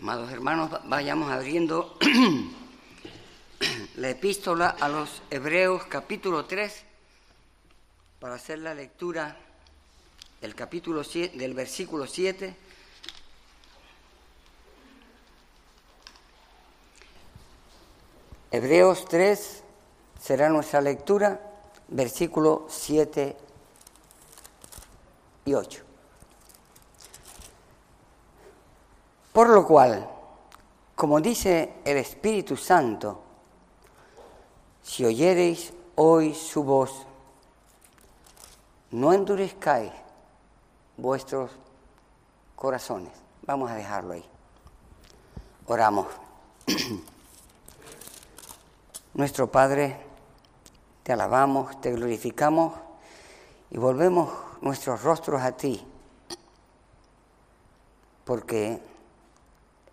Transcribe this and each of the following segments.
Amados hermanos, vayamos abriendo la epístola a los Hebreos capítulo 3 para hacer la lectura del capítulo 7, del versículo 7 Hebreos 3 será nuestra lectura, versículo 7 y 8. Por lo cual, como dice el Espíritu Santo, si oyereis hoy su voz, no endurezcáis vuestros corazones. Vamos a dejarlo ahí. Oramos. Nuestro Padre, te alabamos, te glorificamos y volvemos nuestros rostros a ti, porque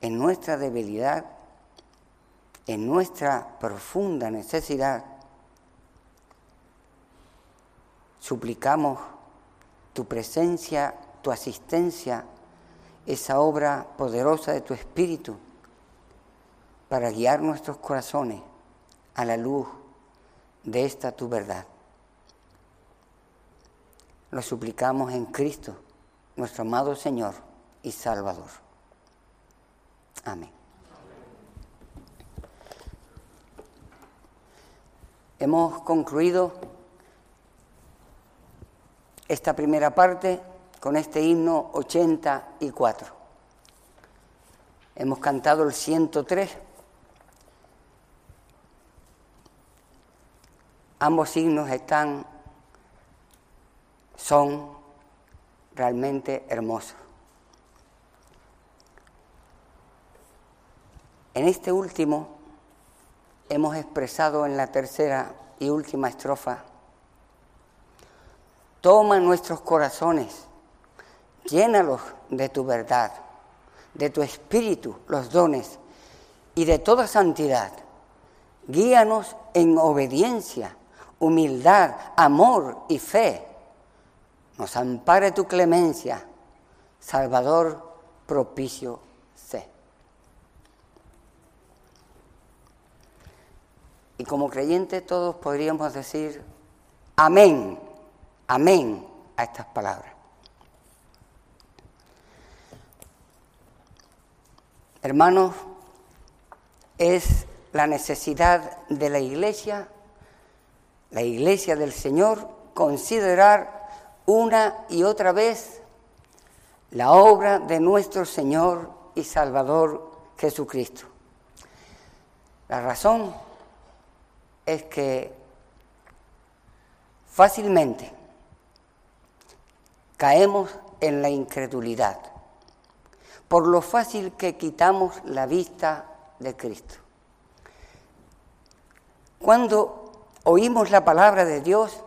en nuestra debilidad, en nuestra profunda necesidad, suplicamos tu presencia, tu asistencia, esa obra poderosa de tu Espíritu para guiar nuestros corazones a la luz de esta tu verdad. Lo suplicamos en Cristo, nuestro amado Señor y Salvador. Amén. Hemos concluido esta primera parte con este himno 84. Hemos cantado el 103 Ambos signos están, son realmente hermosos. En este último hemos expresado en la tercera y última estrofa, toma nuestros corazones, llénalos de tu verdad, de tu espíritu, los dones y de toda santidad. Guíanos en obediencia humildad, amor y fe. Nos ampare tu clemencia, Salvador propicio sé. Y como creyentes todos podríamos decir amén, amén a estas palabras. Hermanos, es la necesidad de la iglesia la iglesia del Señor, considerar una y otra vez la obra de nuestro Señor y Salvador Jesucristo. La razón es que fácilmente caemos en la incredulidad por lo fácil que quitamos la vista de Cristo. Cuando oímos la palabra de Dios,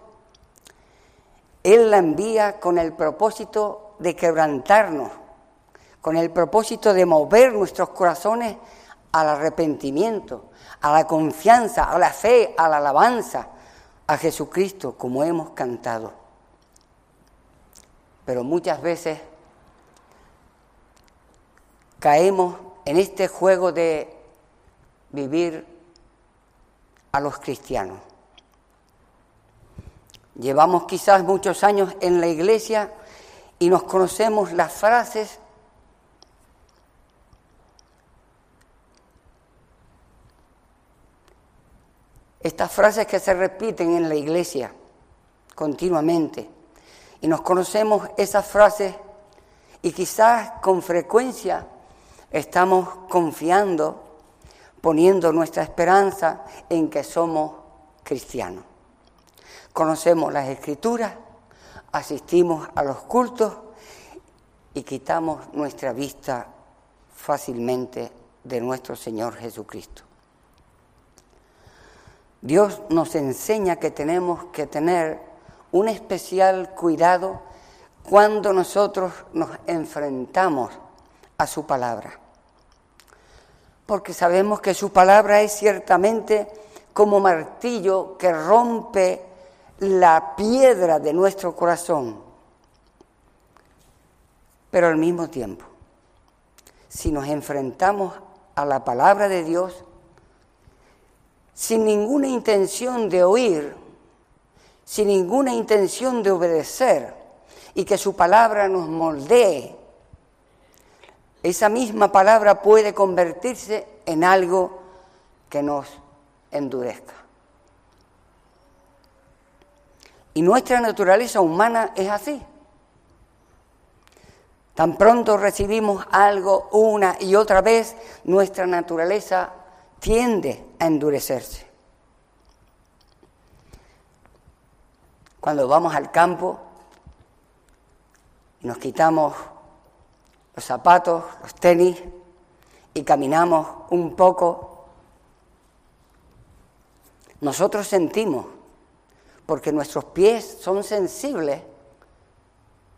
Él la envía con el propósito de quebrantarnos, con el propósito de mover nuestros corazones al arrepentimiento, a la confianza, a la fe, a la alabanza a Jesucristo, como hemos cantado. Pero muchas veces caemos en este juego de vivir a los cristianos. Llevamos quizás muchos años en la iglesia y nos conocemos las frases estas frases que se repiten en la iglesia continuamente. Y nos conocemos esas frases y quizás con frecuencia estamos confiando, poniendo nuestra esperanza en que somos cristianos conocemos las escrituras, asistimos a los cultos y quitamos nuestra vista fácilmente de nuestro Señor Jesucristo. Dios nos enseña que tenemos que tener un especial cuidado cuando nosotros nos enfrentamos a su palabra. Porque sabemos que su palabra es ciertamente como martillo que rompe la piedra de nuestro corazón, pero al mismo tiempo si nos enfrentamos a la palabra de Dios sin ninguna intención de oír, sin ninguna intención de obedecer y que su palabra nos moldee, esa misma palabra puede convertirse en algo que nos endurezca. Y nuestra naturaleza humana es así. Tan pronto recibimos algo una y otra vez, nuestra naturaleza tiende a endurecerse. Cuando vamos al campo y nos quitamos los zapatos, los tenis y caminamos un poco, nosotros sentimos, porque nuestros pies son sensibles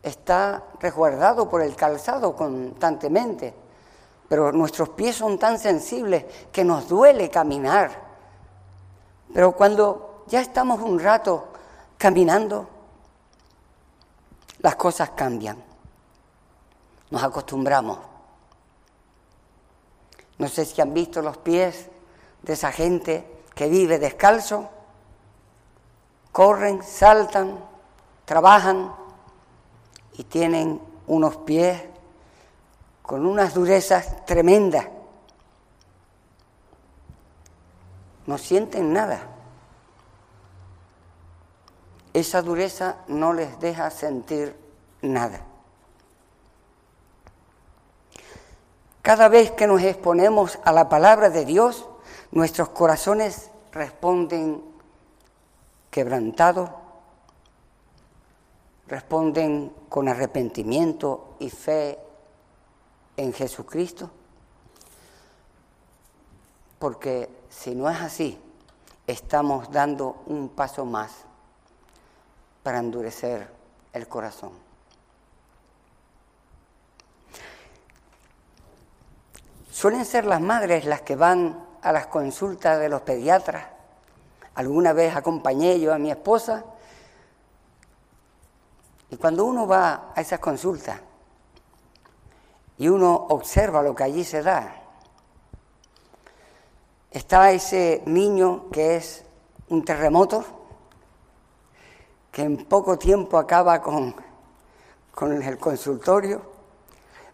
está resguardado por el calzado constantemente, pero nuestros pies son tan sensibles que nos duele caminar. Pero cuando ya estamos un rato caminando, las cosas cambian. Nos acostumbramos. No sé si han visto los pies de esa gente que vive descalzo. Corren, saltan, trabajan, y tienen unos pies con unas durezas tremendas. No sienten nada. Esa dureza no les deja sentir nada. Cada vez que nos exponemos a la palabra de Dios, nuestros corazones responden quebrantados, responden con arrepentimiento y fe en Jesucristo? Porque si no es así, estamos dando un paso más para endurecer el corazón. Suelen ser las madres las que van a las consultas de los pediatras. Alguna vez acompañé yo a mi esposa y cuando uno va a esas consultas y uno observa lo que allí se da, está ese niño que es un terremoto, que en poco tiempo acaba con, el consultorio,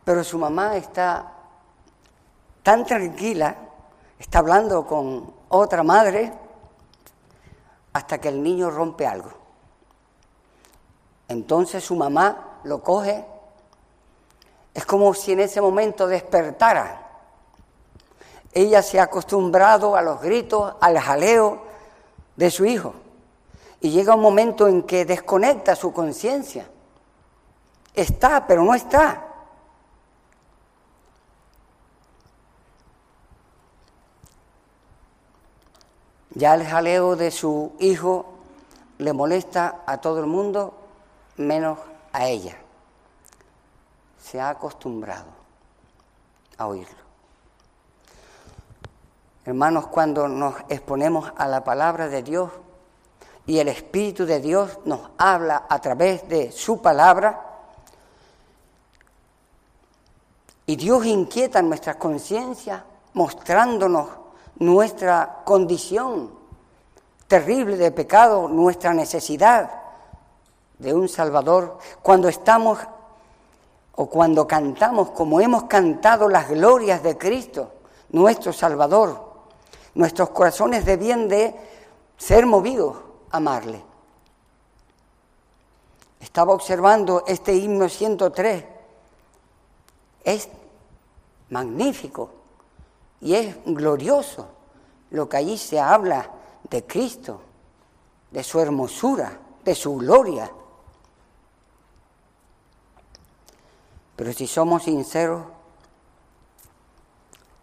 pero su mamá está tan tranquila, está hablando con otra madre, hasta que el niño rompe algo. Entonces su mamá lo coge. Es como si en ese momento despertara. Ella se ha acostumbrado a los gritos, al jaleo de su hijo. Y llega un momento en que desconecta su conciencia. Está, pero no está. Ya el jaleo de su hijo le molesta a todo el mundo menos a ella. Se ha acostumbrado a oírlo. Hermanos, cuando nos exponemos a la palabra de Dios y el Espíritu de Dios nos habla a través de su palabra, y Dios inquieta nuestra conciencia mostrándonos nuestra condición terrible de pecado, nuestra necesidad, de un Salvador, cuando estamos o cuando cantamos como hemos cantado las glorias de Cristo, nuestro Salvador, nuestros corazones debían de ser movidos a amarle. Estaba observando este himno 103. Es magnífico y es glorioso lo que allí se habla de Cristo, de su hermosura, de su gloria, Pero si somos sinceros,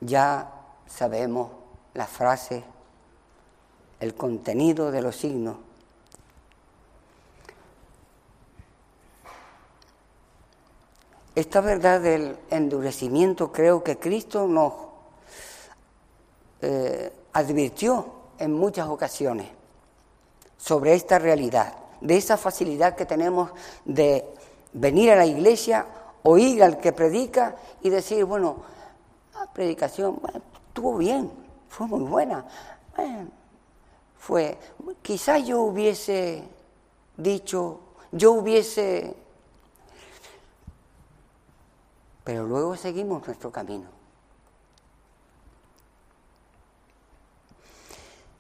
ya sabemos la frase, el contenido de los signos. Esta verdad del endurecimiento creo que Cristo nos eh, advirtió en muchas ocasiones sobre esta realidad, de esa facilidad que tenemos de venir a la iglesia oír al que predica y decir, bueno, predicación, estuvo bien, fue muy buena. fue, quizás yo hubiese dicho, yo hubiese... Pero luego seguimos nuestro camino.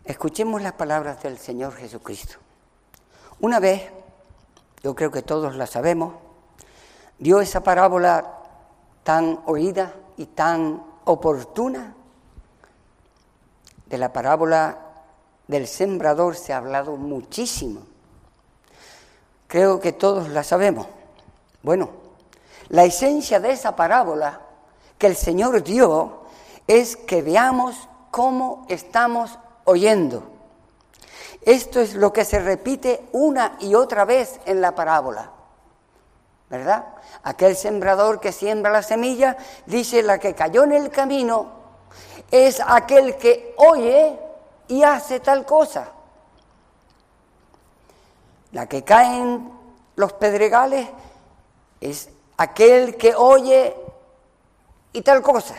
Escuchemos las palabras del Señor Jesucristo. Una vez, yo creo que todos la sabemos, dio esa parábola tan oída y tan oportuna. De la parábola del sembrador se ha hablado muchísimo. Creo que todos la sabemos. Bueno, la esencia de esa parábola que el Señor dio es que veamos cómo estamos oyendo. Esto es lo que se repite una y otra vez en la parábola. ¿Verdad? Aquel sembrador que siembra la semilla, dice la que cayó en el camino, es aquel que oye y hace tal cosa. La que cae en los pedregales es aquel que oye y tal cosa.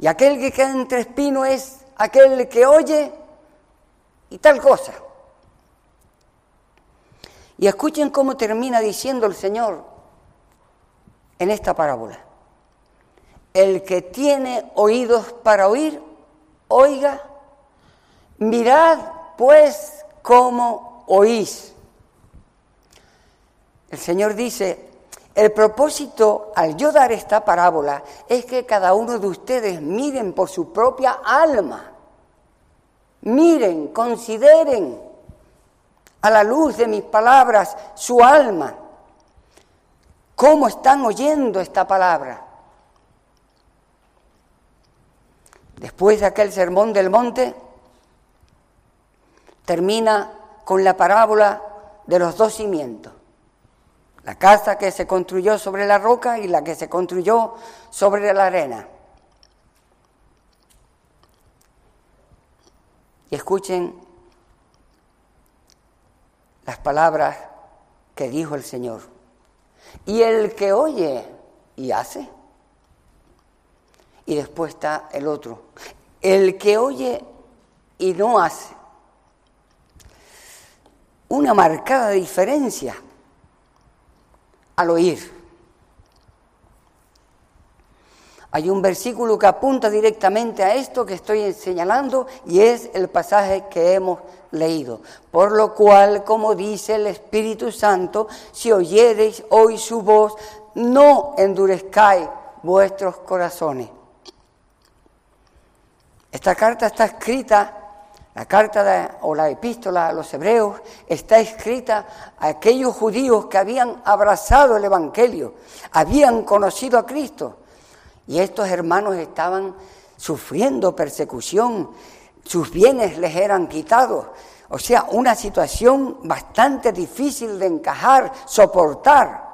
Y aquel que cae entre espinos es aquel que oye y tal cosa. Y escuchen cómo termina diciendo el Señor en esta parábola. El que tiene oídos para oír, oiga, mirad pues cómo oís. El Señor dice, el propósito al yo dar esta parábola es que cada uno de ustedes miren por su propia alma, miren, consideren a la luz de mis palabras su alma. ¿Cómo están oyendo esta palabra? Después de aquel sermón del monte, termina con la parábola de los dos cimientos. La casa que se construyó sobre la roca y la que se construyó sobre la arena. Y escuchen las palabras que dijo el Señor. Y el que oye y hace. Y después está el otro. El que oye y no hace. Una marcada diferencia al oír. Hay un versículo que apunta directamente a esto que estoy señalando y es el pasaje que hemos leído. Por lo cual, como dice el Espíritu Santo, si oyereis hoy su voz, no endurezcáis vuestros corazones. Esta carta está escrita, la carta o la epístola a los hebreos está escrita a aquellos judíos que habían abrazado el Evangelio, habían conocido a Cristo y estos hermanos estaban sufriendo persecución, sus bienes les eran quitados. O sea, una situación bastante difícil de encajar, soportar.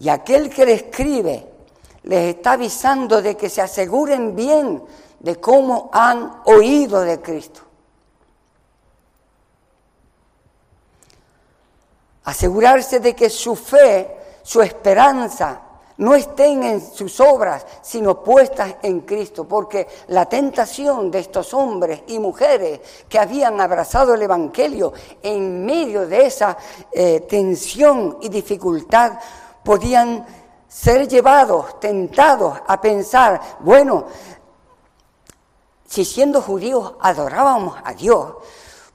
Y aquel que le escribe les está avisando de que se aseguren bien de cómo han oído de Cristo. Asegurarse de que su fe, su esperanza, no estén en sus obras, sino puestas en Cristo, porque la tentación de estos hombres y mujeres que habían abrazado el Evangelio en medio de esa eh, tensión y dificultad, podían ser llevados, tentados a pensar, bueno, si siendo judíos adorábamos a Dios,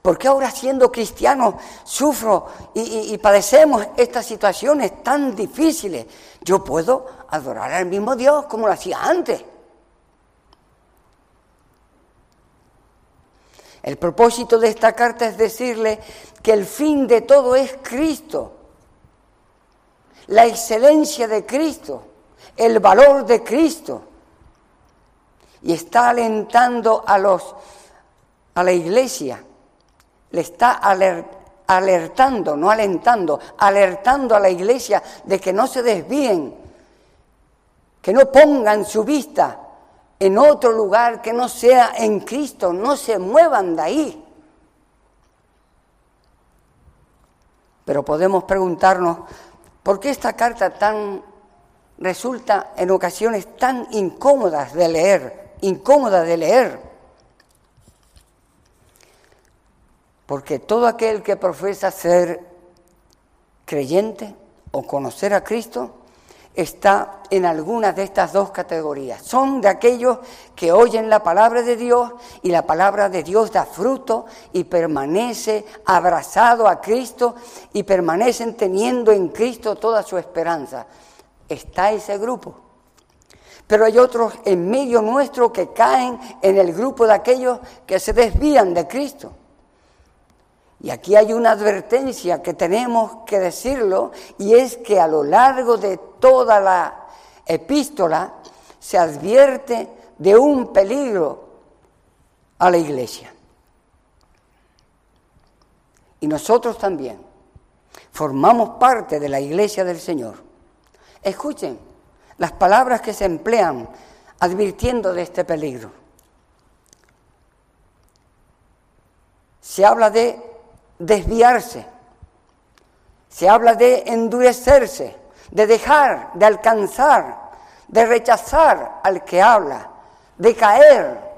¿Por qué ahora siendo cristiano sufro y, padecemos estas situaciones tan difíciles? Yo puedo adorar al mismo Dios como lo hacía antes. El propósito de esta carta es decirle que el fin de todo es Cristo, la excelencia de Cristo, el valor de Cristo. Y está alentando a los a la iglesia le está alertando, no alentando, alertando a la iglesia de que no se desvíen, que no pongan su vista en otro lugar que no sea en Cristo, no se muevan de ahí. Pero podemos preguntarnos, ¿por qué esta carta tan resulta en ocasiones tan incómodas de leer, incómoda de leer. Porque todo aquel que profesa ser creyente o conocer a Cristo está en alguna de estas dos categorías. Son de aquellos que oyen la palabra de Dios y la palabra de Dios da fruto y permanece abrazado a Cristo y permanecen teniendo en Cristo toda su esperanza. Está ese grupo. Pero hay otros en medio nuestro que caen en el grupo de aquellos que se desvían de Cristo. Y aquí hay una advertencia que tenemos que decirlo, y es que a lo largo de toda la epístola se advierte de un peligro a la iglesia. Y nosotros también formamos parte de la iglesia del Señor. Escuchen las palabras que se emplean advirtiendo de este peligro. Se habla de desviarse. Se habla de endurecerse, de dejar, de alcanzar, de rechazar al que habla, de caer.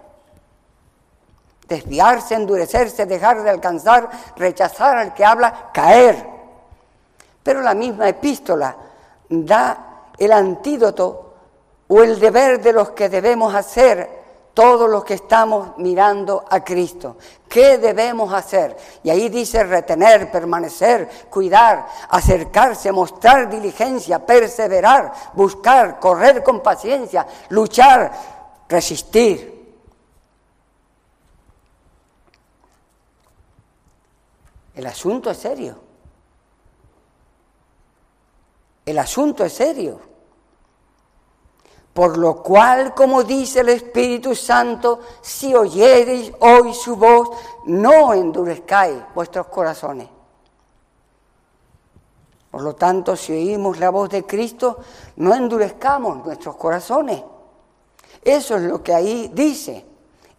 Desviarse, endurecerse, dejar de alcanzar, rechazar al que habla, caer. Pero la misma epístola da el antídoto o el deber de los que debemos hacer todos los que estamos mirando a Cristo. ¿Qué debemos hacer? Y ahí dice retener, permanecer, cuidar, acercarse, mostrar diligencia, perseverar, buscar, correr con paciencia, luchar, resistir. El asunto es serio. El asunto es serio. Por lo cual, como dice el Espíritu Santo, si oyereis hoy su voz, no endurezcáis vuestros corazones. Por lo tanto, si oímos la voz de Cristo, no endurezcamos nuestros corazones. Eso es lo que ahí dice.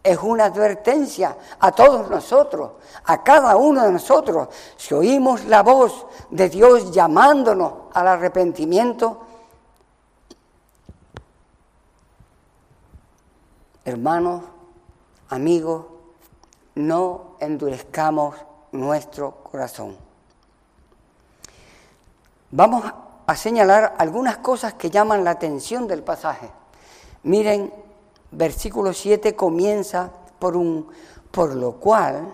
Es una advertencia a todos nosotros, a cada uno de nosotros. Si oímos la voz de Dios llamándonos al arrepentimiento, Hermanos, amigos, no endurezcamos nuestro corazón. Vamos a señalar algunas cosas que llaman la atención del pasaje. Miren, versículo 7 comienza por un por lo cual,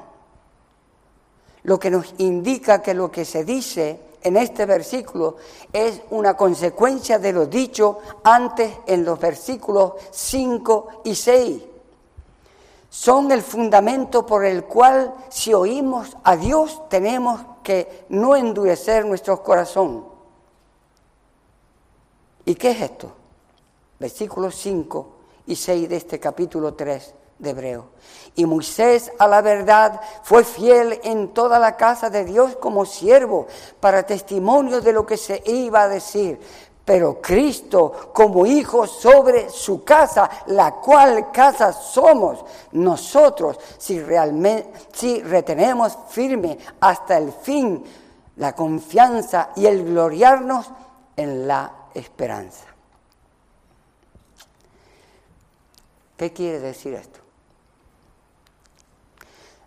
lo que nos indica que lo que se dice en este versículo es una consecuencia de lo dicho antes en los versículos 5 y 6. Son el fundamento por el cual si oímos a Dios tenemos que no endurecer nuestro corazón. ¿Y qué es esto? Versículos 5 y 6 de este capítulo 3 de. Y Moisés a la verdad fue fiel en toda la casa de Dios como siervo para testimonio de lo que se iba a decir. Pero Cristo como hijo sobre su casa, la cual casa somos nosotros, si realmente si retenemos firme hasta el fin la confianza y el gloriarnos en la esperanza. ¿Qué quiere decir esto?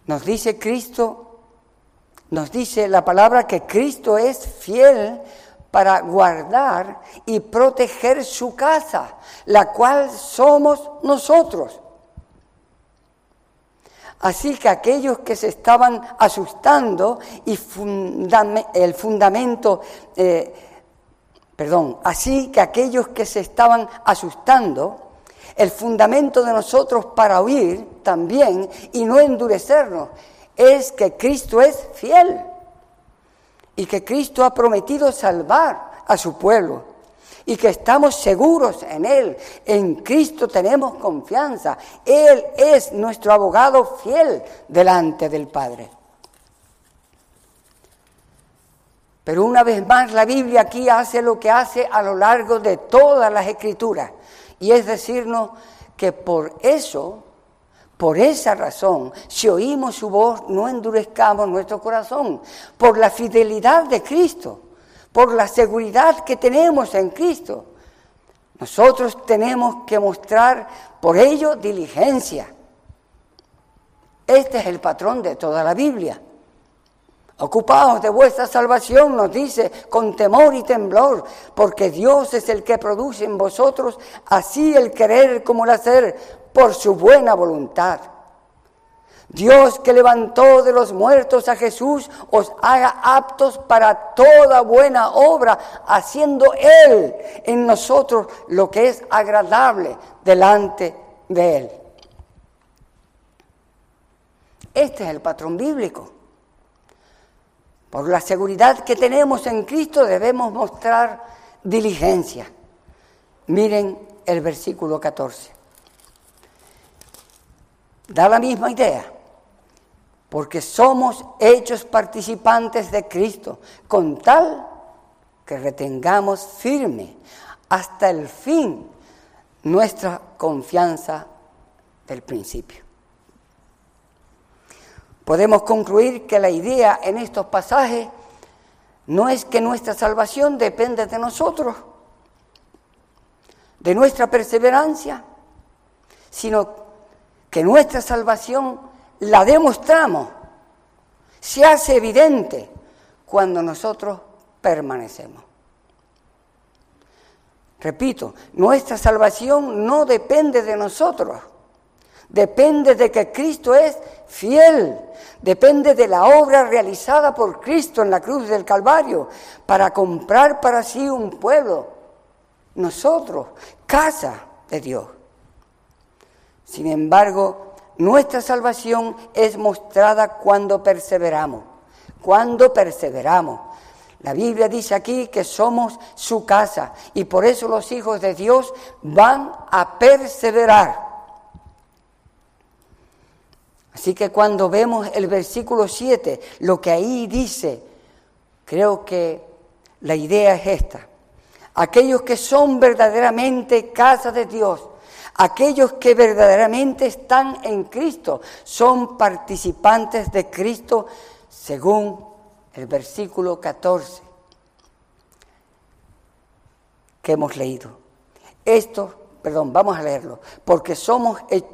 Nos dice Cristo, nos dice la palabra que Cristo es fiel para guardar y proteger su casa, la cual somos nosotros. Así que aquellos que se estaban asustando y el fundamento, eh, perdón, así que aquellos que se estaban asustando el fundamento de nosotros para huir también y no endurecernos es que Cristo es fiel y que Cristo ha prometido salvar a su pueblo y que estamos seguros en Él. En Cristo tenemos confianza. Él es nuestro abogado fiel delante del Padre. Pero una vez más la Biblia aquí hace lo que hace a lo largo de todas las escrituras. Y es decirnos que por eso, por esa razón, si oímos su voz, no endurezcamos nuestro corazón, por la fidelidad de Cristo, por la seguridad que tenemos en Cristo. Nosotros tenemos que mostrar por ello diligencia. Este es el patrón de toda la Biblia. Ocupaos de vuestra salvación, nos dice, con temor y temblor, porque Dios es el que produce en vosotros así el querer como el hacer por su buena voluntad. Dios que levantó de los muertos a Jesús os haga aptos para toda buena obra, haciendo Él en nosotros lo que es agradable delante de Él. Este es el patrón bíblico. Por la seguridad que tenemos en Cristo debemos mostrar diligencia. Miren el versículo 14. Da la misma idea, porque somos hechos participantes de Cristo, con tal que retengamos firme hasta el fin nuestra confianza del principio podemos concluir que la idea en estos pasajes no es que nuestra salvación depende de nosotros, de nuestra perseverancia, sino que nuestra salvación la demostramos, se hace evidente cuando nosotros permanecemos. Repito, nuestra salvación no depende de nosotros, depende de que Cristo es fiel, depende de la obra realizada por Cristo en la cruz del Calvario para comprar para sí un pueblo, nosotros, casa de Dios. Sin embargo, nuestra salvación es mostrada cuando perseveramos, cuando perseveramos. La Biblia dice aquí que somos su casa y por eso los hijos de Dios van a perseverar. Así que cuando vemos el versículo 7, lo que ahí dice, creo que la idea es esta. Aquellos que son verdaderamente casa de Dios, aquellos que verdaderamente están en Cristo, son participantes de Cristo según el versículo 14 que hemos leído. Esto, perdón, vamos a leerlo, porque somos hechos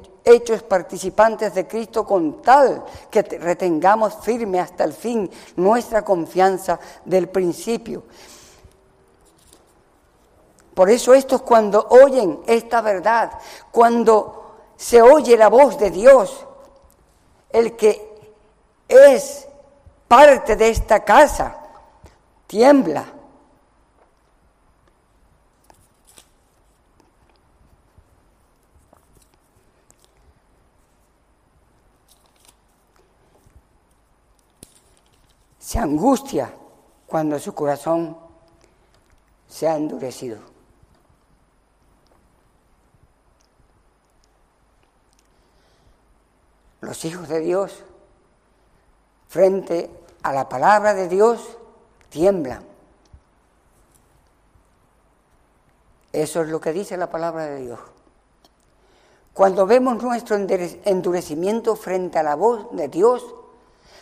participantes de Cristo con tal que retengamos firme hasta el fin nuestra confianza del principio. Por eso estos cuando oyen esta verdad, cuando se oye la voz de Dios, el que es parte de esta casa, tiembla se angustia cuando su corazón se ha endurecido. Los hijos de Dios, frente a la palabra de Dios, tiemblan. Eso es lo que dice la palabra de Dios. Cuando vemos nuestro endurecimiento frente a la voz de Dios,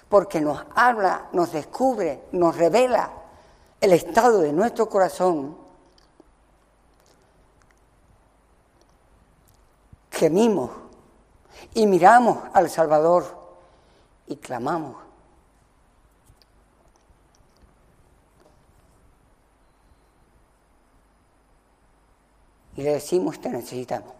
porque nos habla, nos descubre, nos revela el estado de nuestro corazón, gemimos y miramos al Salvador y clamamos. Y le decimos, te necesitamos.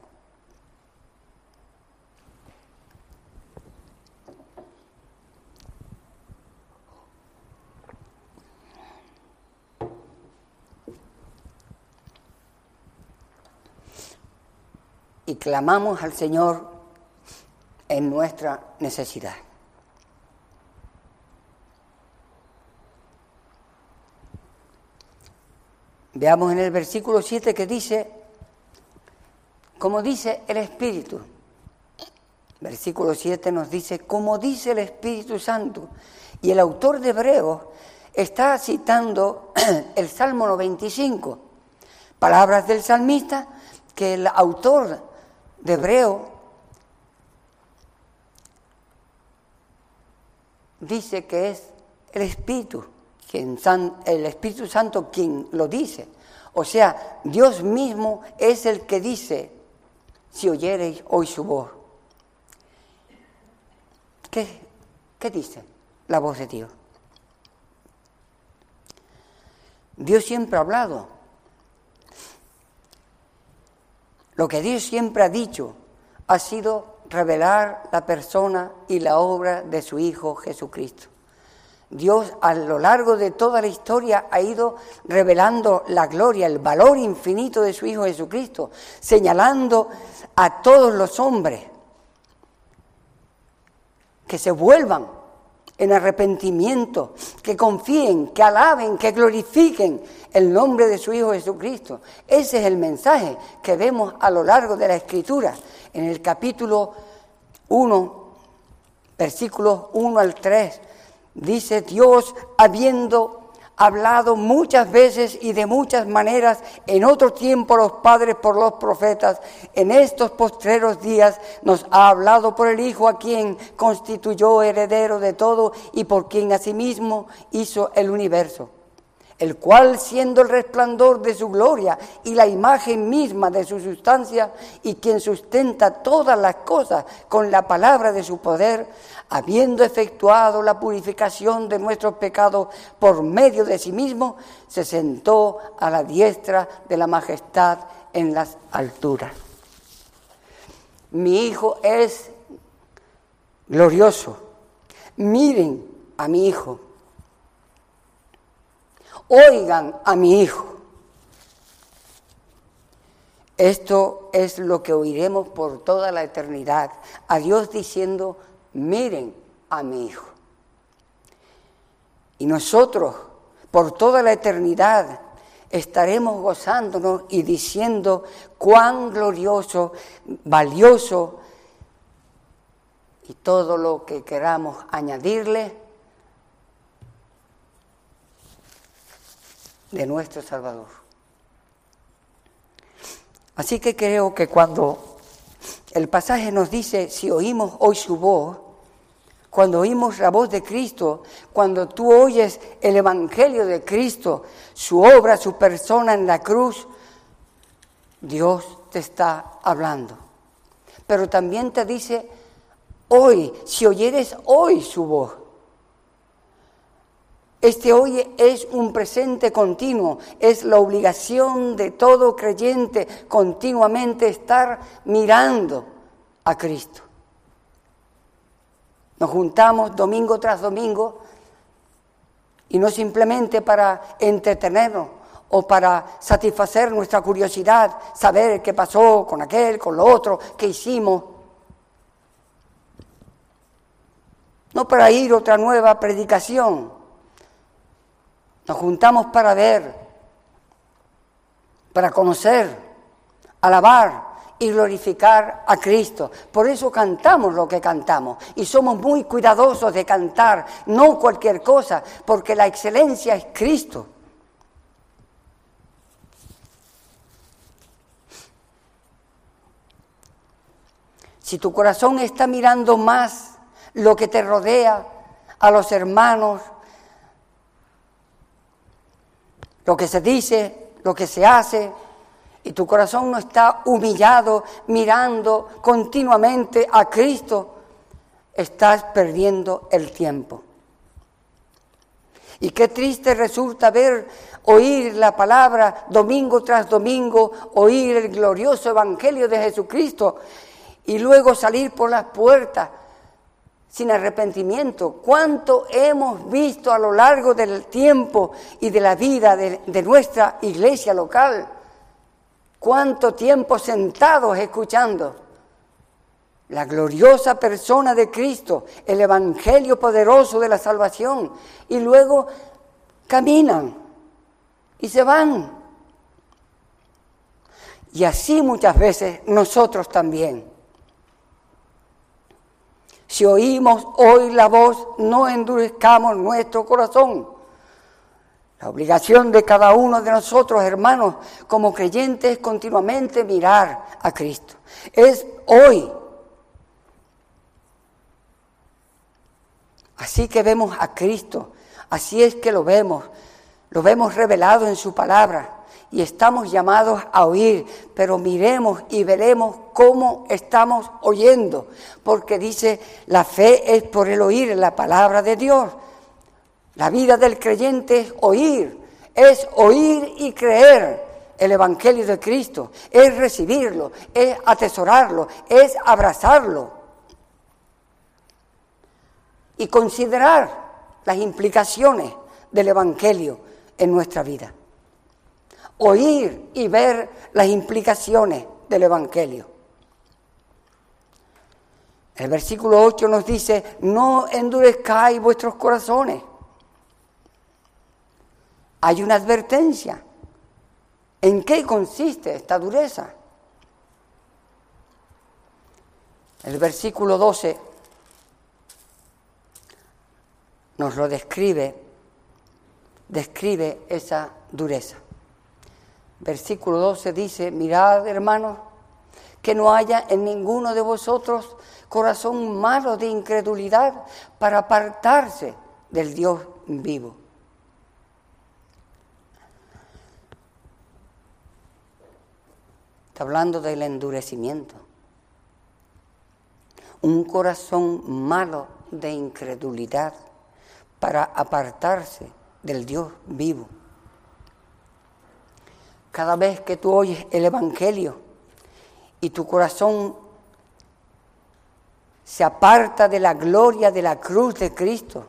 Y clamamos al Señor en nuestra necesidad. Veamos en el versículo 7 que dice, como dice el Espíritu, versículo 7 nos dice, como dice el Espíritu Santo, y el autor de Hebreos está citando el Salmo 95, palabras del salmista que el autor de Hebreo dice que es el Espíritu, quien, el Espíritu Santo quien lo dice. O sea, Dios mismo es el que dice, si oyereis hoy su voz. ¿Qué, qué dice la voz de Dios? Dios siempre ha hablado. Lo que Dios siempre ha dicho ha sido revelar la persona y la obra de su Hijo Jesucristo. Dios a lo largo de toda la historia ha ido revelando la gloria, el valor infinito de su Hijo Jesucristo, señalando a todos los hombres que se vuelvan en arrepentimiento, que confíen, que alaben, que glorifiquen el nombre de su Hijo Jesucristo. Ese es el mensaje que vemos a lo largo de la Escritura. En el capítulo 1, versículos 1 al 3, dice Dios, habiendo hablado muchas veces y de muchas maneras en otro tiempo los padres por los profetas, en estos postreros días nos ha hablado por el Hijo a quien constituyó heredero de todo y por quien asimismo hizo el universo el cual siendo el resplandor de su gloria y la imagen misma de su sustancia, y quien sustenta todas las cosas con la palabra de su poder, habiendo efectuado la purificación de nuestros pecados por medio de sí mismo, se sentó a la diestra de la majestad en las alturas. Mi hijo es glorioso. Miren a mi hijo oigan a mi hijo. Esto es lo que oiremos por toda la eternidad, a Dios diciendo, miren a mi hijo. Y nosotros, por toda la eternidad, estaremos gozándonos y diciendo cuán glorioso, valioso y todo lo que queramos añadirle de nuestro Salvador. Así que creo que cuando el pasaje nos dice, si oímos hoy su voz, cuando oímos la voz de Cristo, cuando tú oyes el Evangelio de Cristo, su obra, su persona en la cruz, Dios te está hablando. Pero también te dice, hoy, si oyeres hoy su voz, este hoy es un presente continuo, es la obligación de todo creyente continuamente estar mirando a Cristo. Nos juntamos domingo tras domingo y no simplemente para entretenernos o para satisfacer nuestra curiosidad, saber qué pasó con aquel, con lo otro, qué hicimos. No para ir otra nueva predicación, nos juntamos para ver, para conocer, alabar y glorificar a Cristo. Por eso cantamos lo que cantamos y somos muy cuidadosos de cantar, no cualquier cosa, porque la excelencia es Cristo. Si tu corazón está mirando más lo que te rodea, a los hermanos, lo que se dice, lo que se hace, y tu corazón no está humillado mirando continuamente a Cristo, estás perdiendo el tiempo. Y qué triste resulta ver, oír la palabra domingo tras domingo, oír el glorioso Evangelio de Jesucristo y luego salir por las puertas sin arrepentimiento. ¿Cuánto hemos visto a lo largo del tiempo y de la vida de, nuestra iglesia local? ¿Cuánto tiempo sentados escuchando? La gloriosa persona de Cristo, el Evangelio poderoso de la salvación, y luego caminan y se van. Y así muchas veces nosotros también. Si oímos hoy la voz, no endurezcamos nuestro corazón. La obligación de cada uno de nosotros, hermanos, como creyentes, es continuamente mirar a Cristo. Es hoy. Así que vemos a Cristo, así es que lo vemos, lo vemos revelado en su palabra y estamos llamados a oír, pero miremos y veremos cómo estamos oyendo, porque dice, la fe es por el oír la palabra de Dios. La vida del creyente es oír, es oír y creer el Evangelio de Cristo, es recibirlo, es atesorarlo, es abrazarlo y considerar las implicaciones del Evangelio en nuestra vida. Oír y ver las implicaciones del Evangelio. El versículo 8 nos dice, no endurezcáis vuestros corazones. Hay una advertencia. ¿En qué consiste esta dureza? El versículo 12 nos lo describe, describe esa dureza. Versículo 12 dice, mirad hermanos, que no haya en ninguno de vosotros corazón malo de incredulidad para apartarse del Dios vivo. Está hablando del endurecimiento. Un corazón malo de incredulidad para apartarse del Dios vivo. Cada vez que tú oyes el Evangelio y tu corazón se aparta de la gloria de la cruz de Cristo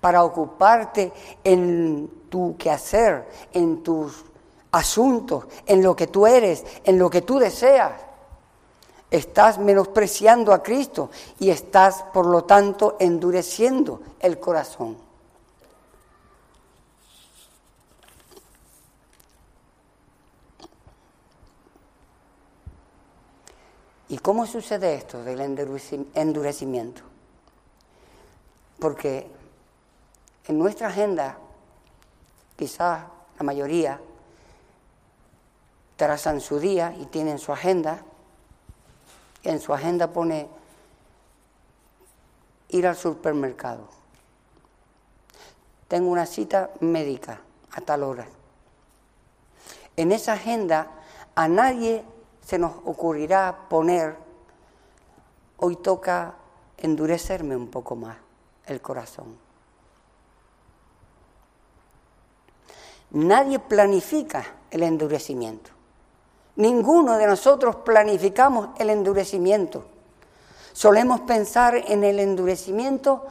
para ocuparte en tu quehacer, en tus asuntos, en lo que tú eres, en lo que tú deseas, estás menospreciando a Cristo y estás, por lo tanto, endureciendo el corazón. ¿Y cómo sucede esto del endurecimiento? Porque en nuestra agenda, quizás la mayoría, trazan su día y tienen su agenda, en su agenda pone ir al supermercado. Tengo una cita médica a tal hora. En esa agenda a nadie se nos ocurrirá poner, hoy toca endurecerme un poco más el corazón. Nadie planifica el endurecimiento. Ninguno de nosotros planificamos el endurecimiento. Solemos pensar en el endurecimiento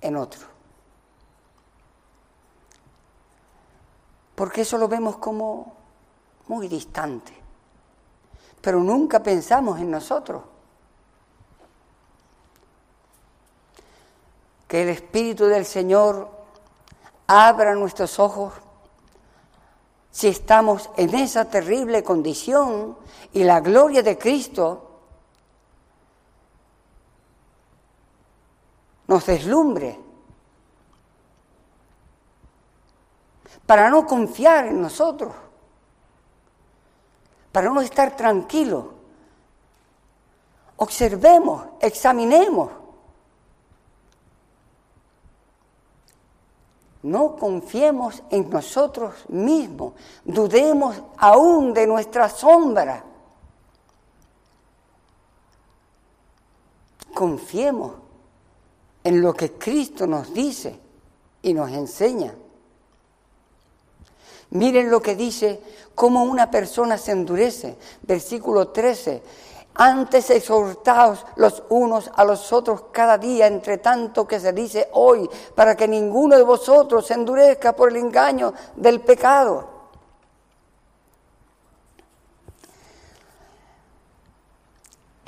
en otro. Porque eso lo vemos como muy distante. Pero nunca pensamos en nosotros. Que el Espíritu del Señor abra nuestros ojos si estamos en esa terrible condición y la gloria de Cristo nos deslumbre para no confiar en nosotros, para no estar tranquilos. Observemos, examinemos No confiemos en nosotros mismos, dudemos aún de nuestra sombra. Confiemos en lo que Cristo nos dice y nos enseña. Miren lo que dice, cómo una persona se endurece. Versículo 13. Antes exhortaos los unos a los otros cada día, entre tanto que se dice hoy, para que ninguno de vosotros se endurezca por el engaño del pecado.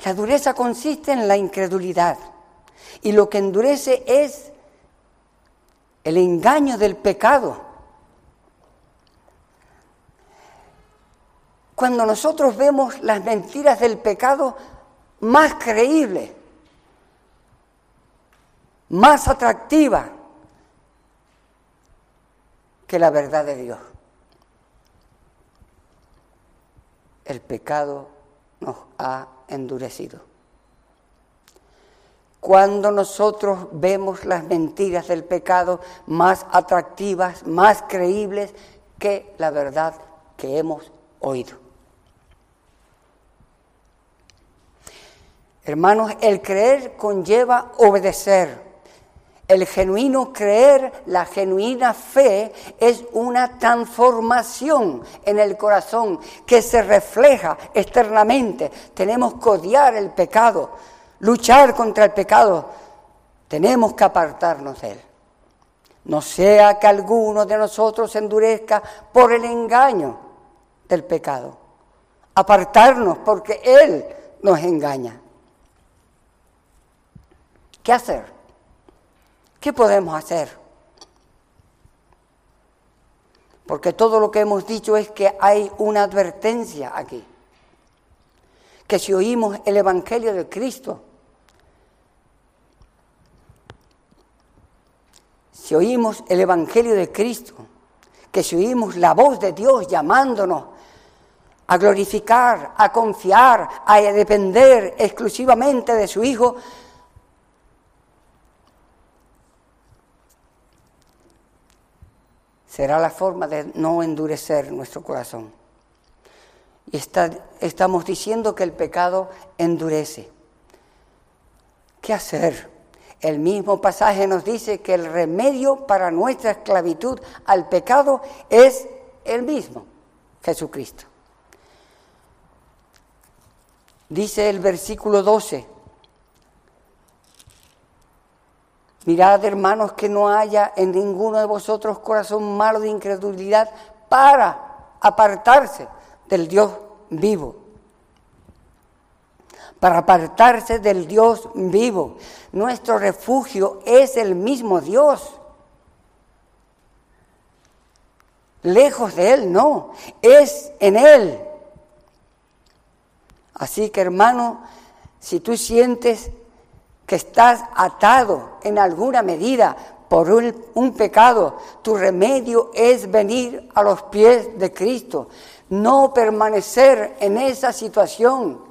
La dureza consiste en la incredulidad y lo que endurece es el engaño del pecado. Cuando nosotros vemos las mentiras del pecado más creíbles, más atractivas que la verdad de Dios. El pecado nos ha endurecido. cuando nosotros vemos las mentiras del pecado más atractivas, más creíbles que la verdad que hemos oído. Hermanos, el creer conlleva obedecer. El genuino creer, la genuina fe es una transformación en el corazón que se refleja externamente. Tenemos que odiar el pecado, luchar contra el pecado. Tenemos que apartarnos de él. No sea que alguno de nosotros se endurezca por el engaño del pecado. Apartarnos porque Él nos engaña. ¿Qué hacer? ¿Qué podemos hacer? Porque todo lo que hemos dicho es que hay una advertencia aquí. Que si oímos el Evangelio de Cristo, si oímos el Evangelio de Cristo, que si oímos la voz de Dios llamándonos a glorificar, a confiar, a depender exclusivamente de su Hijo, será la forma de no endurecer nuestro corazón. Y estamos diciendo que el pecado endurece. ¿Qué hacer? El mismo pasaje nos dice que el remedio para nuestra esclavitud al pecado es el mismo, Jesucristo. Dice el versículo 12, Mirad, hermanos, que no haya en ninguno de vosotros corazón malo de incredulidad para apartarse del Dios vivo. Para apartarse del Dios vivo. Nuestro refugio es el mismo Dios. Lejos de Él, no, es en Él. Así que hermano, si tú sientes que estás atado en alguna medida por un, pecado, tu remedio es venir a los pies de Cristo, no permanecer en esa situación.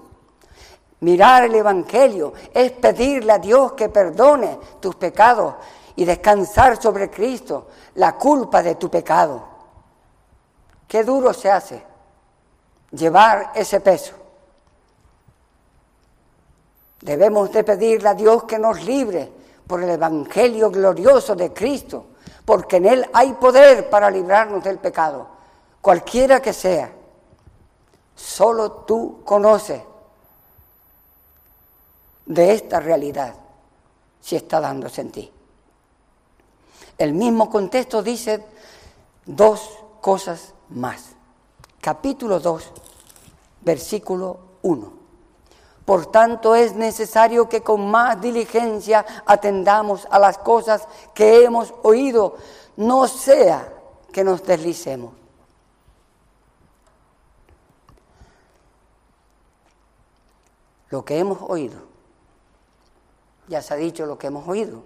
Mirar el Evangelio es pedirle a Dios que perdone tus pecados y descansar sobre Cristo la culpa de tu pecado. Qué duro se hace llevar ese peso. Debemos de pedirle a Dios que nos libre por el Evangelio glorioso de Cristo, porque en Él hay poder para librarnos del pecado, cualquiera que sea. Solo tú conoces de esta realidad si está dándose en ti. El mismo contexto dice dos cosas más. Capítulo 2, versículo 1. Por tanto, es necesario que con más diligencia atendamos a las cosas que hemos oído, no sea que nos deslicemos. Lo que hemos oído, ya se ha dicho lo que hemos oído,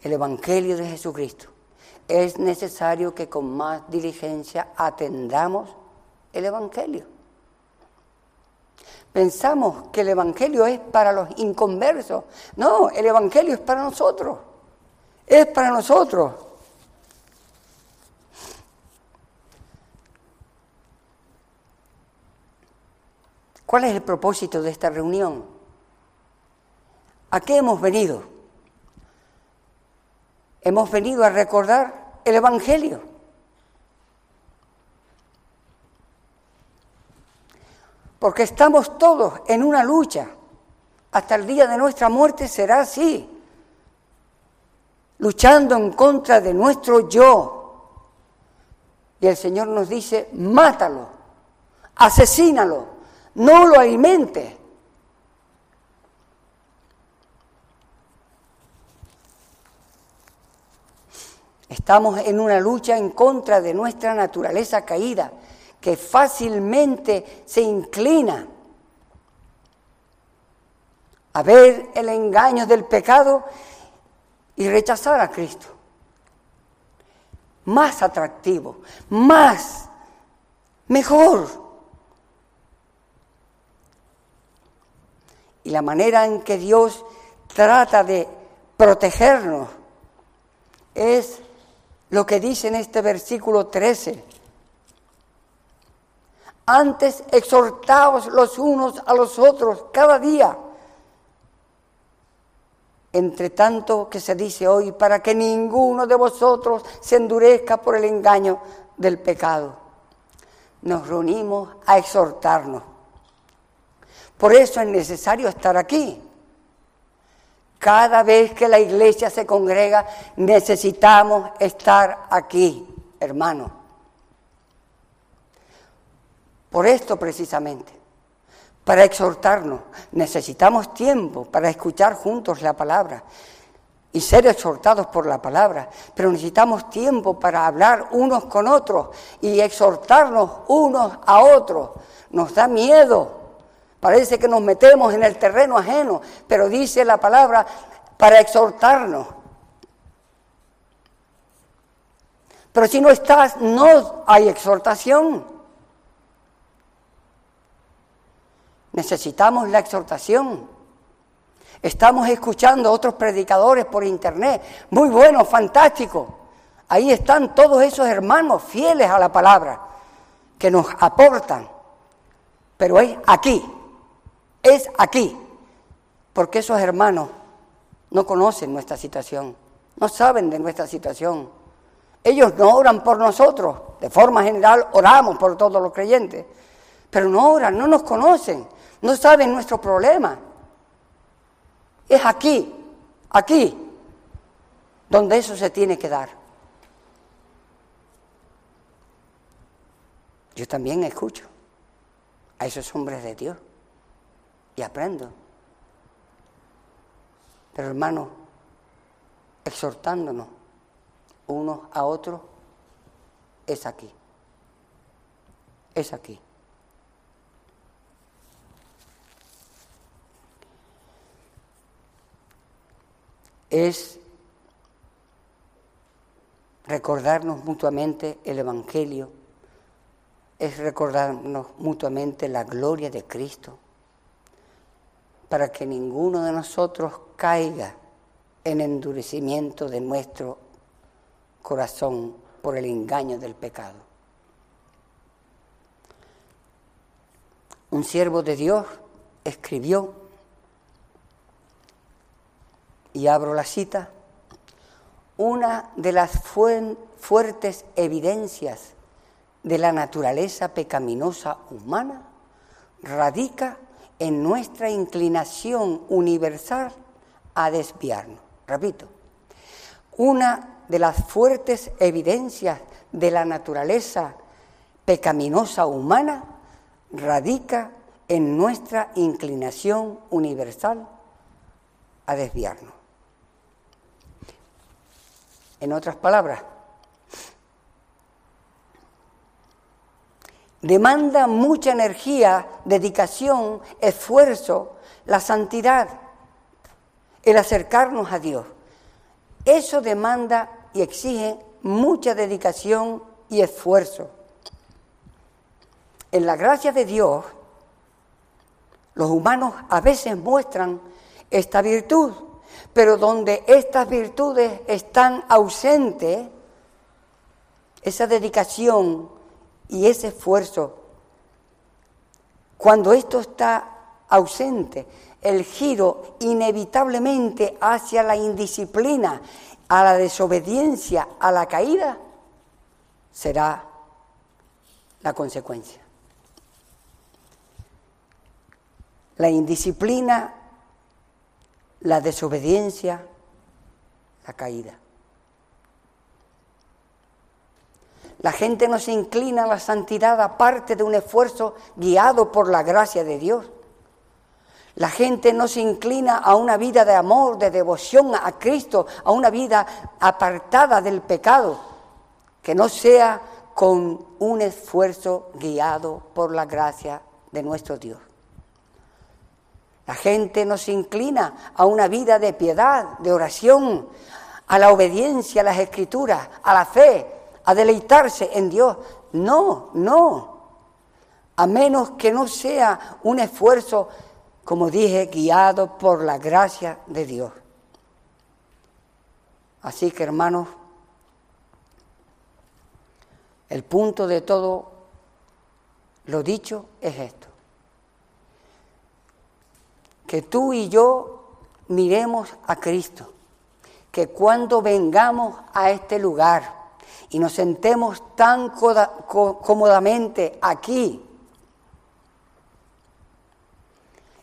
el Evangelio de Jesucristo. Es necesario que con más diligencia atendamos el Evangelio. Pensamos que el Evangelio es para los inconversos. No, el Evangelio es para nosotros. Es para nosotros. ¿Cuál es el propósito de esta reunión? ¿A qué hemos venido? Hemos venido a recordar el Evangelio. Porque estamos todos en una lucha. Hasta el día de nuestra muerte será así, luchando en contra de nuestro yo. Y el Señor nos dice, mátalo, asesínalo, no lo alimente. Estamos en una lucha en contra de nuestra naturaleza caída que fácilmente se inclina a ver el engaño del pecado y rechazar a Cristo. Más atractivo, más, mejor. Y la manera en que Dios trata de protegernos. Es lo que dice en este versículo 13. Antes exhortaos los unos a los otros cada día. Entre tanto que se dice hoy, para que ninguno de vosotros se endurezca por el engaño del pecado. Nos reunimos a exhortarnos. Por eso es necesario estar aquí. Cada vez que la iglesia se congrega, necesitamos estar aquí, hermanos. Por esto precisamente, para exhortarnos, necesitamos tiempo para escuchar juntos la palabra y ser exhortados por la palabra, pero necesitamos tiempo para hablar unos con otros y exhortarnos unos a otros. Nos da miedo Parece que nos metemos en el terreno ajeno, pero dice la palabra para exhortarnos. Pero si no estás, no hay exhortación. Necesitamos la exhortación. Estamos escuchando a otros predicadores por internet, muy buenos, fantásticos. Ahí están todos esos hermanos fieles a la palabra que nos aportan. Pero es aquí, es aquí, porque esos hermanos no conocen nuestra situación, no saben de nuestra situación. Ellos no oran por nosotros, de forma general oramos por todos los creyentes, pero no oran, no nos conocen, no saben nuestro problema. Es aquí, aquí, donde eso se tiene que dar. Yo también escucho a esos hombres de Dios y aprendo. Pero hermano, exhortándonos unos a otros, es aquí. Es aquí. Es recordarnos mutuamente el Evangelio, es recordarnos mutuamente la gloria de Cristo para que ninguno de nosotros caiga en endurecimiento de nuestro corazón por el engaño del pecado. Un siervo de Dios escribió, y abro la cita, una de las fuertes evidencias de la naturaleza pecaminosa humana radica en nuestra inclinación universal a desviarnos. Repito, una de las fuertes evidencias de la naturaleza pecaminosa humana radica en nuestra inclinación universal a desviarnos. En otras palabras, demanda mucha energía, dedicación, esfuerzo, la santidad, el acercarnos a Dios. Eso demanda y exige mucha dedicación y esfuerzo. En la gracia de Dios, los humanos a veces muestran esta virtud, pero donde estas virtudes están ausentes, esa dedicación, y ese esfuerzo, cuando esto está ausente, el giro inevitablemente hacia la indisciplina, a la desobediencia, a la caída, será la consecuencia. La indisciplina, la desobediencia, la caída. La gente no se inclina a la santidad aparte de un esfuerzo guiado por la gracia de Dios. La gente no se inclina a una vida de amor, de devoción a Cristo, a una vida apartada del pecado, que no sea con un esfuerzo guiado por la gracia de nuestro Dios. La gente no se inclina a una vida de piedad, de oración, a la obediencia a las escrituras, a la fe, a deleitarse en Dios. No, no. A menos que no sea un esfuerzo como dije, guiado por la gracia de Dios. Así que hermanos, el punto de todo lo dicho es esto. Que tú y yo miremos a Cristo, que cuando vengamos a este lugar y nos sentemos tan cómodamente aquí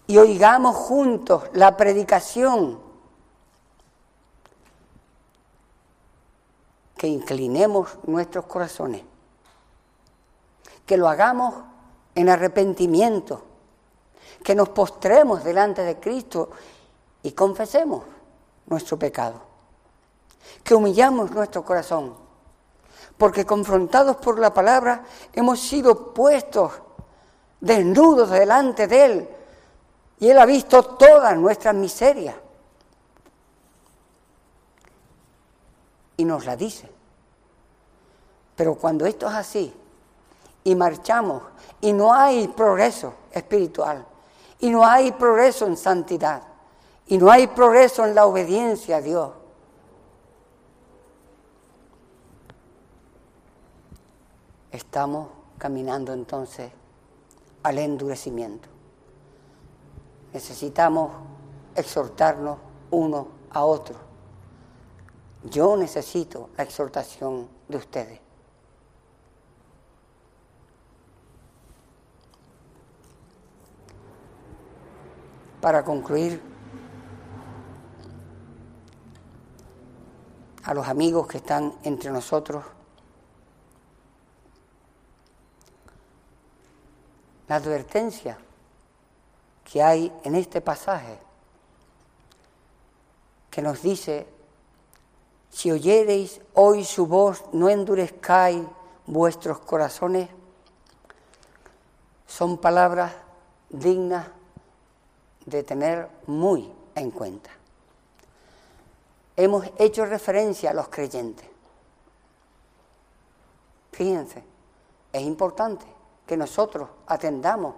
y oigamos juntos la predicación, que inclinemos nuestros corazones, que lo hagamos en arrepentimiento, que nos postremos delante de Cristo y confesemos nuestro pecado, que humillamos nuestro corazón, porque confrontados por la palabra hemos sido puestos desnudos delante de Él. Y Él ha visto todas nuestras miserias y nos la dice. Pero cuando esto es así y marchamos y no hay progreso espiritual y no hay progreso en santidad y no hay progreso en la obediencia a Dios, estamos caminando entonces al endurecimiento. Necesitamos exhortarnos uno a otro. Yo necesito la exhortación de ustedes. Para concluir, a los amigos que están entre nosotros, la advertencia que hay en este pasaje que nos dice, si oyereis hoy su voz, no endurezcáis vuestros corazones, son palabras dignas de tener muy en cuenta. Hemos hecho referencia a los creyentes. Fíjense, es importante que nosotros atendamos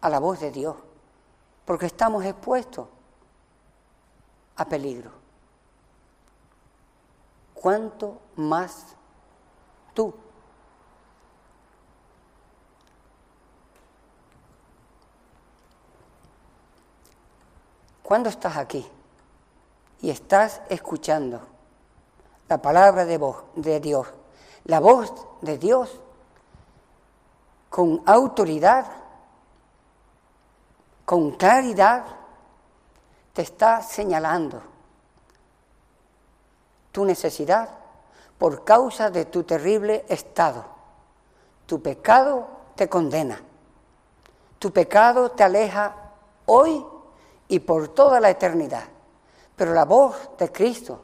a la voz de Dios, porque estamos expuestos a peligro. ¿Cuánto más tú? Cuando estás aquí y estás escuchando la palabra de, voz, de Dios, la voz de Dios con autoridad, con claridad, te está señalando tu necesidad por causa de tu terrible estado. Tu pecado te condena. Tu pecado te aleja hoy y por toda la eternidad. Pero la voz de Cristo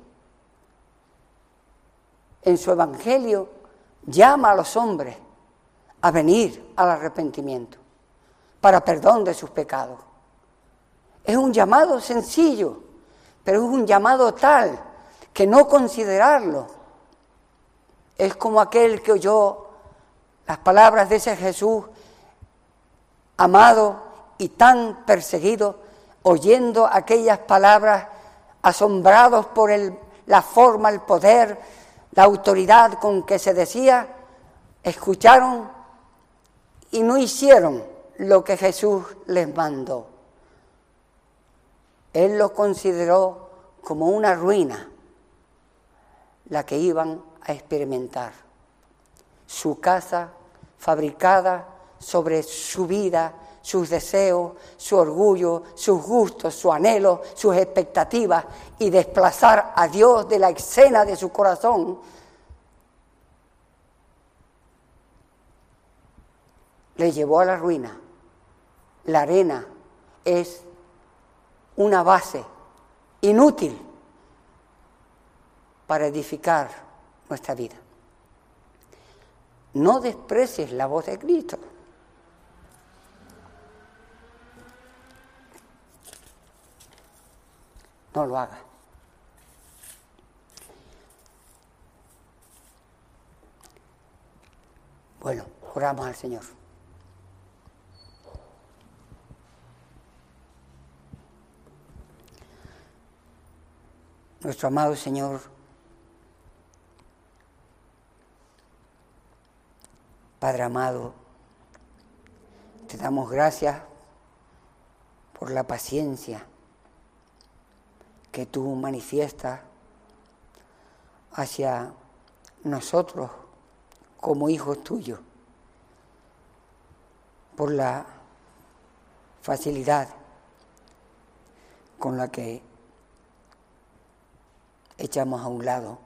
en su Evangelio llama a los hombres a venir al arrepentimiento para perdón de sus pecados. Es un llamado sencillo, pero es un llamado tal que no considerarlo es como aquel que oyó las palabras de ese Jesús amado y tan perseguido, oyendo aquellas palabras, asombrados por la forma, el poder, la autoridad con que se decía, escucharon y no hicieron lo que Jesús les mandó. Él lo consideró como una ruina la que iban a experimentar. Su casa fabricada sobre su vida, sus deseos, su orgullo, sus gustos, su anhelo, sus expectativas y desplazar a Dios de la escena de su corazón le llevó a la ruina. La arena es una base inútil para edificar nuestra vida. No desprecies la voz de Cristo. no lo haga. Bueno, oramos al Señor. Nuestro amado Señor, Padre amado, te damos gracias por la paciencia que tú manifiestas hacia nosotros como hijos tuyos, por la facilidad con la que echamos a un lado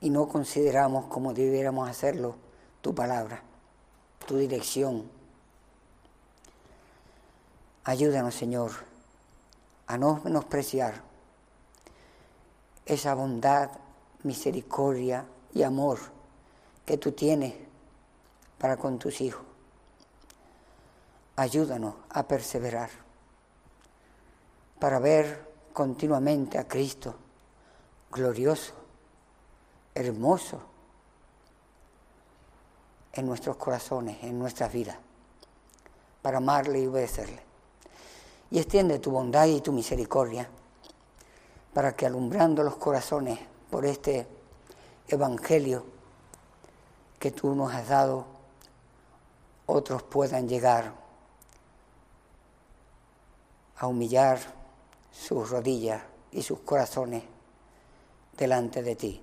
y no consideramos como debiéramos hacerlo tu palabra, tu dirección. Ayúdanos, Señor, a no menospreciar esa bondad, misericordia y amor que tú tienes para con tus hijos. Ayúdanos a perseverar para ver continuamente a Cristo glorioso, hermoso en nuestros corazones, en nuestras vidas, para amarle y obedecerle. Y extiende tu bondad y tu misericordia para que alumbrando los corazones por este Evangelio que tú nos has dado, otros puedan llegar a humillar sus rodillas y sus corazones delante de ti,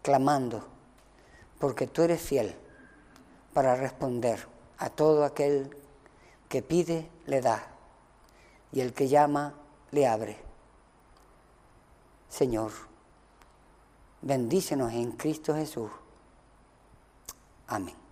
clamando, porque tú eres fiel para responder a todo aquel que pide, le da, y el que llama, le abre. Señor, bendícenos en Cristo Jesús. Amén.